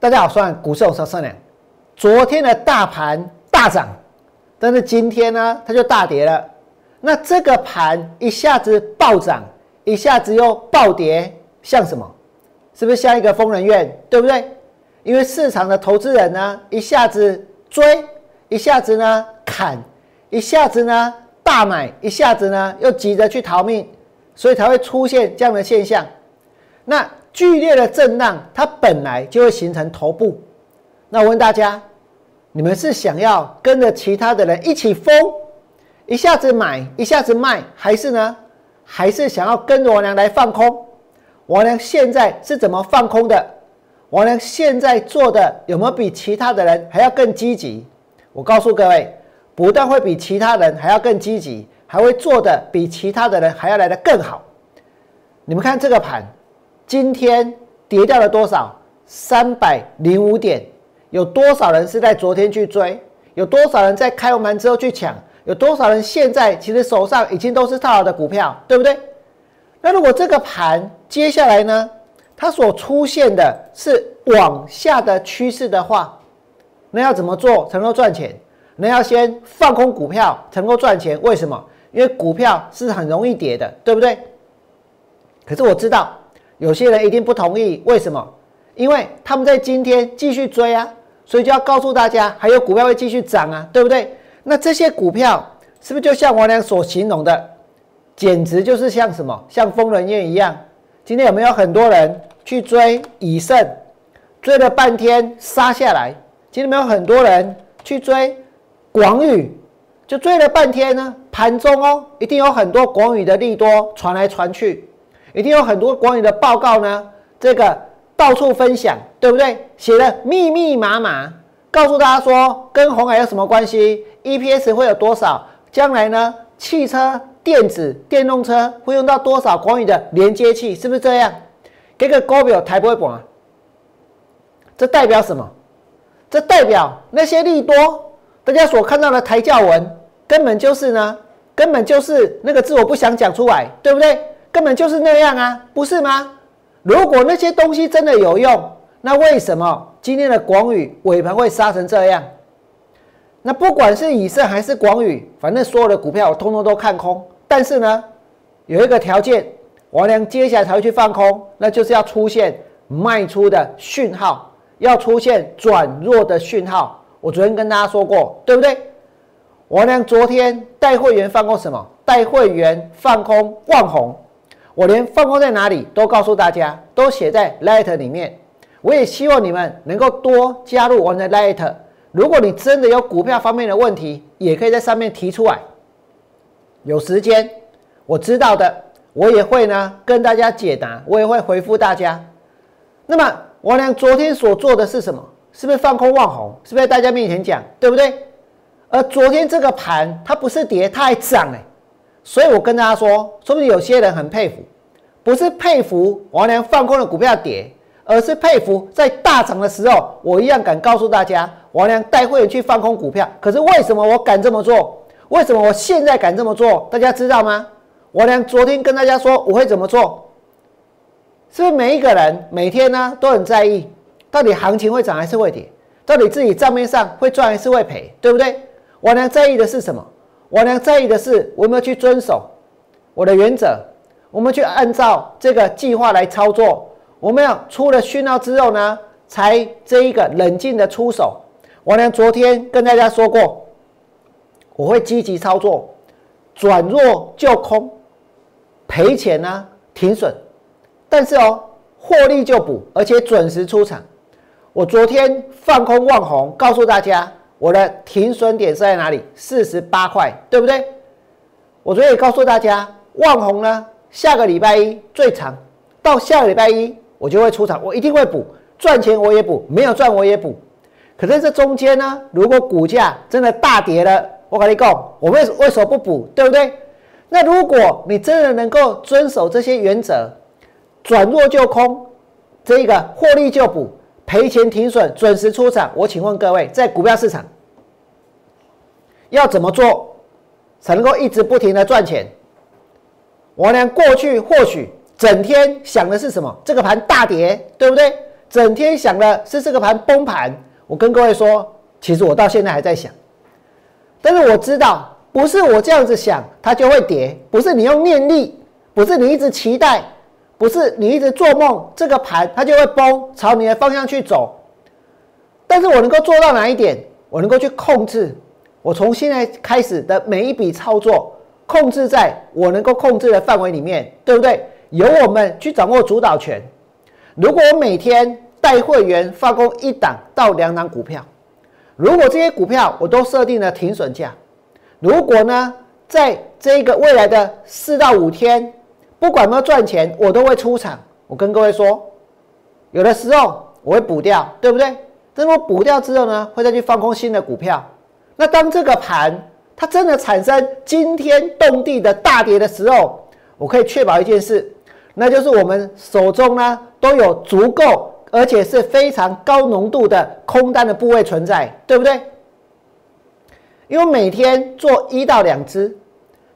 大家好，算股市有说善良。昨天的大盘大涨，但是今天呢，它就大跌了。那这个盘一下子暴涨，一下子又暴跌，像什么？是不是像一个疯人院，对不对？因为市场的投资人呢，一下子追，一下子呢砍，一下子呢大买，一下子呢又急着去逃命，所以才会出现这样的现象。那剧烈的震荡，它本来就会形成头部。那我问大家，你们是想要跟着其他的人一起疯，一下子买，一下子卖，还是呢？还是想要跟着我娘来放空？王良现在是怎么放空的？王良现在做的有没有比其他的人还要更积极？我告诉各位，不但会比其他人还要更积极，还会做的比其他的人还要来的更好。你们看这个盘，今天跌掉了多少？三百零五点。有多少人是在昨天去追？有多少人在开完盘之后去抢？有多少人现在其实手上已经都是套牢的股票，对不对？那如果这个盘接下来呢，它所出现的是往下的趋势的话，那要怎么做才能够赚钱？那要先放空股票才能够赚钱。为什么？因为股票是很容易跌的，对不对？可是我知道有些人一定不同意，为什么？因为他们在今天继续追啊，所以就要告诉大家，还有股票会继续涨啊，对不对？那这些股票是不是就像我俩所形容的？简直就是像什么，像疯人院一样。今天有没有很多人去追以盛，追了半天杀下来？今天有没有很多人去追广宇，就追了半天呢？盘中哦，一定有很多广宇的利多传来传去，一定有很多广宇的报告呢，这个到处分享，对不对？写的密密麻麻，告诉大家说跟红海有什么关系？EPS 会有多少？将来呢？汽车。电子电动车会用到多少广宇的连接器？是不是这样？给个高表抬不会啊？这代表什么？这代表那些利多，大家所看到的抬价文，根本就是呢，根本就是那个字，我不想讲出来，对不对？根本就是那样啊，不是吗？如果那些东西真的有用，那为什么今天的广宇尾盘会杀成这样？那不管是以盛还是广宇，反正所有的股票我通通都看空。但是呢，有一个条件，王良接下来才会去放空，那就是要出现卖出的讯号，要出现转弱的讯号。我昨天跟大家说过，对不对？王良昨天带会员放空什么？带会员放空万红，我连放空在哪里都告诉大家，都写在 Light 里面。我也希望你们能够多加入我们的 Light。如果你真的有股票方面的问题，也可以在上面提出来。有时间，我知道的，我也会呢跟大家解答，我也会回复大家。那么王良昨天所做的是什么？是不是放空望红？是不是在大家面前讲，对不对？而昨天这个盘它不是跌，它还涨哎，所以我跟大家说，说不定有些人很佩服，不是佩服王良放空的股票跌，而是佩服在大涨的时候，我一样敢告诉大家，王良带会员去放空股票。可是为什么我敢这么做？为什么我现在敢这么做？大家知道吗？王良昨天跟大家说我会怎么做，是不是每一个人每天呢都很在意，到底行情会涨还是会跌？到底自己账面上会赚还是会赔？对不对？王良在意的是什么？我俩在意的是我有没有去遵守我的原则，我们去按照这个计划来操作。我们要出了讯号之后呢，才这一个冷静的出手。我俩昨天跟大家说过。我会积极操作，转弱就空，赔钱呢停损，但是哦获利就补，而且准时出场。我昨天放空望红，告诉大家我的停损点是在哪里，四十八块，对不对？我昨天也告诉大家，望红呢下个礼拜一最长，到下个礼拜一我就会出场，我一定会补，赚钱我也补，没有赚我也补。可是这中间呢，如果股价真的大跌了，我跟你讲，我为为什么不补，对不对？那如果你真的能够遵守这些原则，转弱就空，这个获利就补，赔钱停损，准时出场。我请问各位，在股票市场要怎么做才能够一直不停的赚钱？我呢过去或许整天想的是什么？这个盘大跌，对不对？整天想的是这个盘崩盘。我跟各位说，其实我到现在还在想，但是我知道不是我这样子想它就会跌，不是你用念力，不是你一直期待，不是你一直做梦，这个盘它就会崩，朝你的方向去走。但是我能够做到哪一点？我能够去控制，我从现在开始的每一笔操作，控制在我能够控制的范围里面，对不对？由我们去掌握主导权。如果我每天带会员发工一档到两档股票，如果这些股票我都设定了停损价，如果呢，在这个未来的四到五天，不管有没有赚钱，我都会出场。我跟各位说，有的时候我会补掉，对不对？那么补掉之后呢，会再去放空新的股票。那当这个盘它真的产生惊天动地的大跌的时候，我可以确保一件事，那就是我们手中呢都有足够而且是非常高浓度的空单的部位存在，对不对？因为每天做一到两只，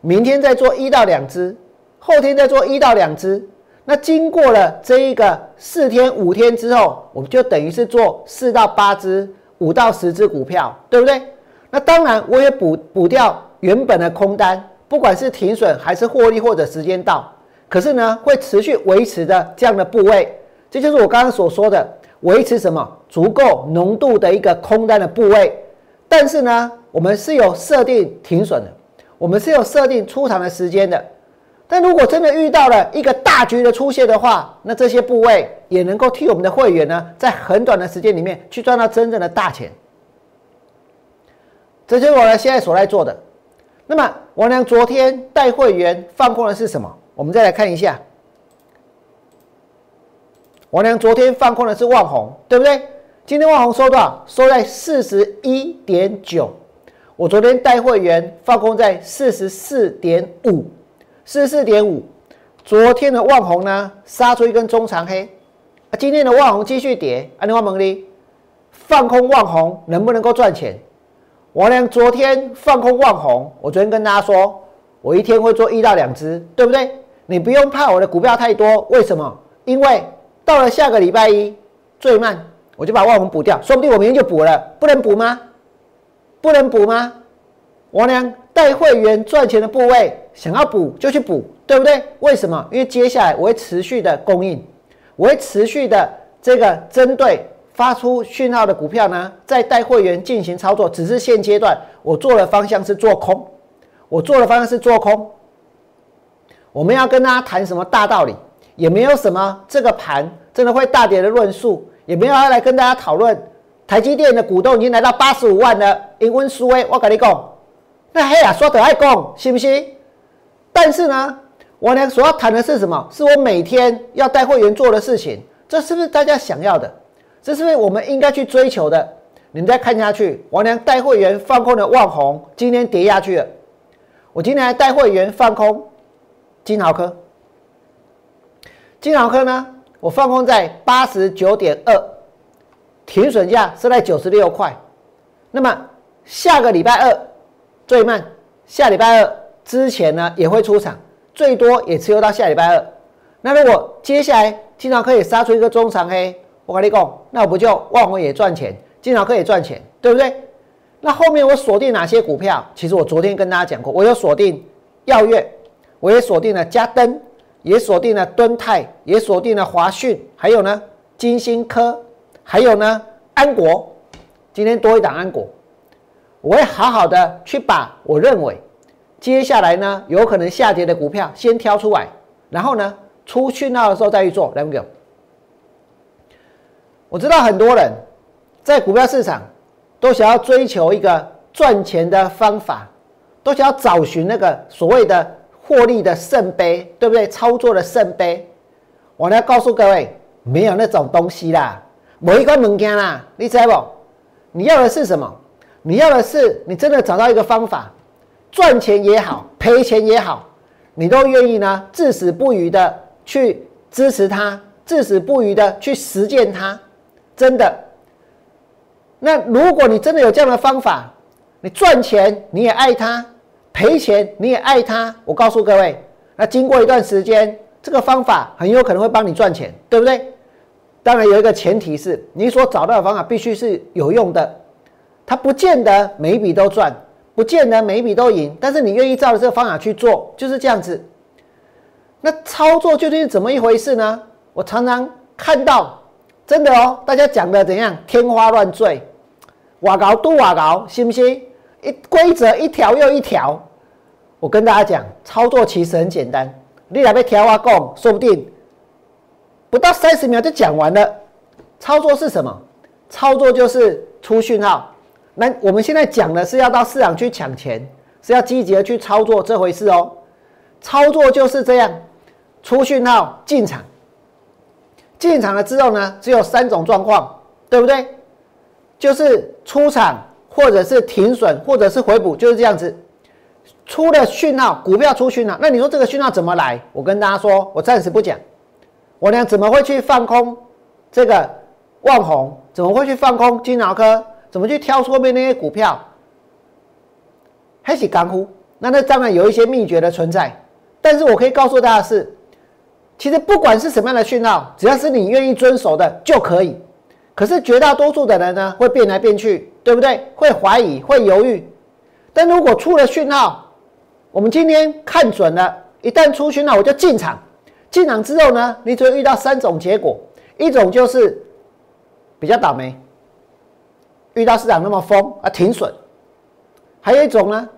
明天再做一到两只，后天再做一到两只。那经过了这一个四天五天之后，我们就等于是做四到八只、五到十只股票，对不对？那当然我也补补掉原本的空单，不管是停损还是获利或者时间到，可是呢会持续维持的这样的部位，这就是我刚刚所说的维持什么足够浓度的一个空单的部位。但是呢，我们是有设定停损的，我们是有设定出场的时间的。但如果真的遇到了一个大局的出现的话，那这些部位也能够替我们的会员呢，在很短的时间里面去赚到真正的大钱。这就是我呢现在所在做的。那么王良昨天带会员放空的是什么？我们再来看一下。王良昨天放空的是万红，对不对？今天万红收多少？收在四十一点九。我昨天带会员放空在四十四点五。四十四点五，昨天的万红呢杀出一根中长黑，啊，今天的万红继续跌，安利万蒙利放空万红能不能够赚钱？我俩昨天放空万红，我昨天跟大家说，我一天会做一到两只，对不对？你不用怕我的股票太多，为什么？因为到了下个礼拜一最慢，我就把万红补掉，说不定我明天就补了，不能补吗？不能补吗？我俩带会员赚钱的部位。想要补就去补，对不对？为什么？因为接下来我会持续的供应，我会持续的这个针对发出讯号的股票呢，在带会员进行操作。只是现阶段我做的方向是做空，我做的方向是做空。我们要跟大家谈什么大道理，也没有什么这个盘真的会大跌的论述，也没有要来跟大家讨论台积电的股东已经来到八十五万了。因温苏威，我跟你讲，那嘿呀，说的爱讲，信不信？但是呢，我呢所要谈的是什么？是我每天要带会员做的事情，这是不是大家想要的？这是不是我们应该去追求的？你们再看下去，王娘带会员放空的万红今天跌下去了。我今天还带会员放空金豪科，金豪科呢，我放空在八十九点二，停损价是在九十六块。那么下个礼拜二最慢，下礼拜二。之前呢也会出场，最多也持有到下礼拜二。那如果接下来经常可以杀出一个中长黑，我跟你讲，那我不就万红也赚钱，经常可以赚钱，对不对？那后面我锁定哪些股票？其实我昨天跟大家讲过，我有锁定耀月，我也锁定了嘉登，也锁定了敦泰，也锁定了华讯，还有呢金星科，还有呢安国。今天多一档安国，我会好好的去把我认为。接下来呢，有可能下跌的股票先挑出来，然后呢，出讯号的时候再去做。来不给？我知道很多人在股票市场都想要追求一个赚钱的方法，都想要找寻那个所谓的获利的圣杯，对不对？操作的圣杯。我来告诉各位，没有那种东西啦，某一个物件啦，你知不？你要的是什么？你要的是你真的找到一个方法。赚钱也好，赔钱也好，你都愿意呢？至死不渝的去支持他，至死不渝的去实践他，真的。那如果你真的有这样的方法，你赚钱你也爱他，赔钱你也爱他，我告诉各位，那经过一段时间，这个方法很有可能会帮你赚钱，对不对？当然有一个前提是，你所找到的方法必须是有用的，它不见得每一笔都赚，不见得每一笔都赢，但是你愿意照着这个方法去做，就是这样子。那操作究竟是怎么一回事呢？我常常看到，真的哦，大家讲的怎样天花乱坠，瓦高都瓦高，信不信？一规则一条又一条。我跟大家讲，操作其实很简单，你来被调啊讲，说不定。不到三十秒就讲完了。操作是什么？操作就是出讯号。那我们现在讲的是要到市场去抢钱，是要积极的去操作这回事哦。操作就是这样，出讯号进场。进场了之后呢，只有三种状况，对不对？就是出场，或者是停损，或者是回补，就是这样子。出了讯号，股票出讯号，那你说这个讯号怎么来？我跟大家说，我暂时不讲。我俩怎么会去放空这个万红？怎么会去放空金脑科？怎么去挑后面那些股票？还是干呼？那那当然有一些秘诀的存在。但是我可以告诉大家是，其实不管是什么样的讯号，只要是你愿意遵守的就可以。可是绝大多数的人呢，会变来变去，对不对？会怀疑，会犹豫。但如果出了讯号，我们今天看准了，一旦出讯号，我就进场。进场之后呢，你只会遇到三种结果：一种就是比较倒霉，遇到市场那么疯啊停损；还有一种呢，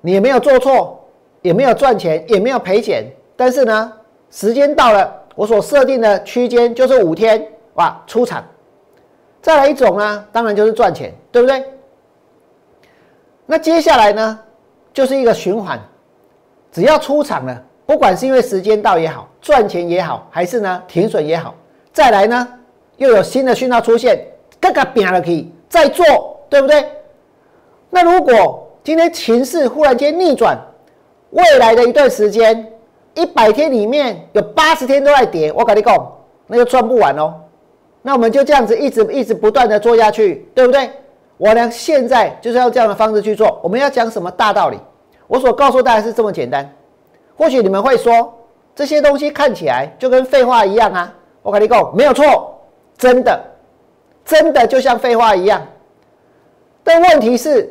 你也没有做错，也没有赚钱，也没有赔钱，但是呢，时间到了，我所设定的区间就是五天，哇，出场。再来一种呢，当然就是赚钱，对不对？那接下来呢，就是一个循环，只要出场了。不管是因为时间到也好，赚钱也好，还是呢停损也好，再来呢又有新的讯号出现，更加变了可以再做，对不对？那如果今天情势忽然间逆转，未来的一段时间，一百天里面有八十天都在跌，我跟你讲，那就赚不完哦。那我们就这样子一直一直不断的做下去，对不对？我呢现在就是要这样的方式去做。我们要讲什么大道理？我所告诉大家是这么简单。或许你们会说这些东西看起来就跟废话一样啊！我跟你讲，没有错，真的，真的就像废话一样。但问题是，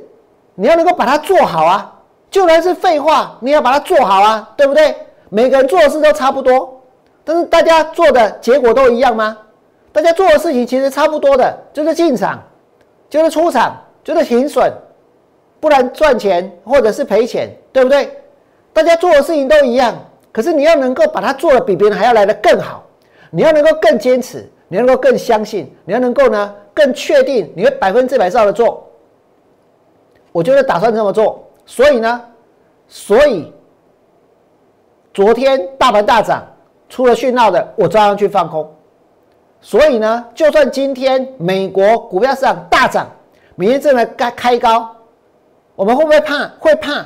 你要能够把它做好啊！就算是废话，你要把它做好啊，对不对？每个人做的事都差不多，但是大家做的结果都一样吗？大家做的事情其实差不多的，就是进场，就是出场，就是停损，不然赚钱或者是赔钱，对不对？大家做的事情都一样，可是你要能够把它做的比别人还要来的更好，你要能够更坚持，你能够更相信，你要能够呢更确定你会百分之百照着做。我就是打算这么做，所以呢，所以昨天大盘大涨出了讯号的，我照样去放空。所以呢，就算今天美国股票市场大涨，明天正在开开高，我们会不会怕？会怕。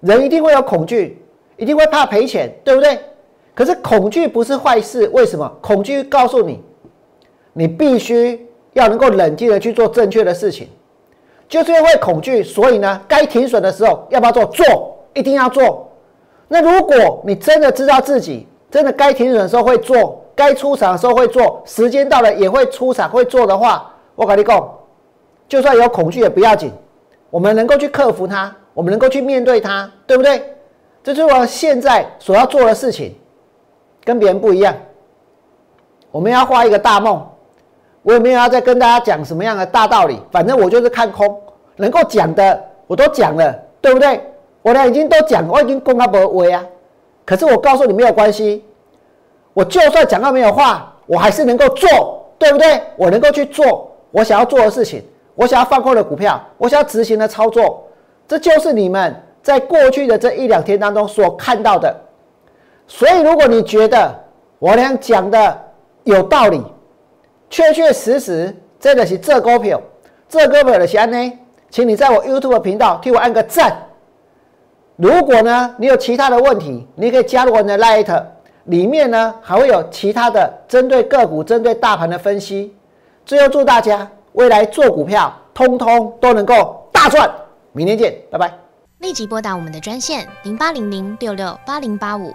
人一定会有恐惧，一定会怕赔钱，对不对？可是恐惧不是坏事，为什么？恐惧告诉你，你必须要能够冷静的去做正确的事情。就是因为恐惧，所以呢，该停损的时候要不要做？做，一定要做。那如果你真的知道自己真的该停损的时候会做，该出场的时候会做，时间到了也会出场会做的话，我跟你讲，就算有恐惧也不要紧，我们能够去克服它。我们能够去面对它，对不对？这就是我现在所要做的事情，跟别人不一样。我们要画一个大梦，我也没有要再跟大家讲什么样的大道理，反正我就是看空，能够讲的我都讲了，对不对？我俩已经都讲，我已经公开不为啊。可是我告诉你没有关系，我就算讲到没有话，我还是能够做，对不对？我能够去做我想要做的事情，我想要放空的股票，我想要执行的操作。这就是你们在过去的这一两天当中所看到的，所以如果你觉得我俩讲的有道理，确确实实真的是这股票，这股票的钱呢，请你在我 YouTube 频道替我按个赞。如果呢你有其他的问题，你可以加入我的 Light，里面呢还会有其他的针对个股、针对大盘的分析。最后祝大家未来做股票，通通都能够大赚。明天见，拜拜！立即拨打我们的专线零八零零六六八零八五。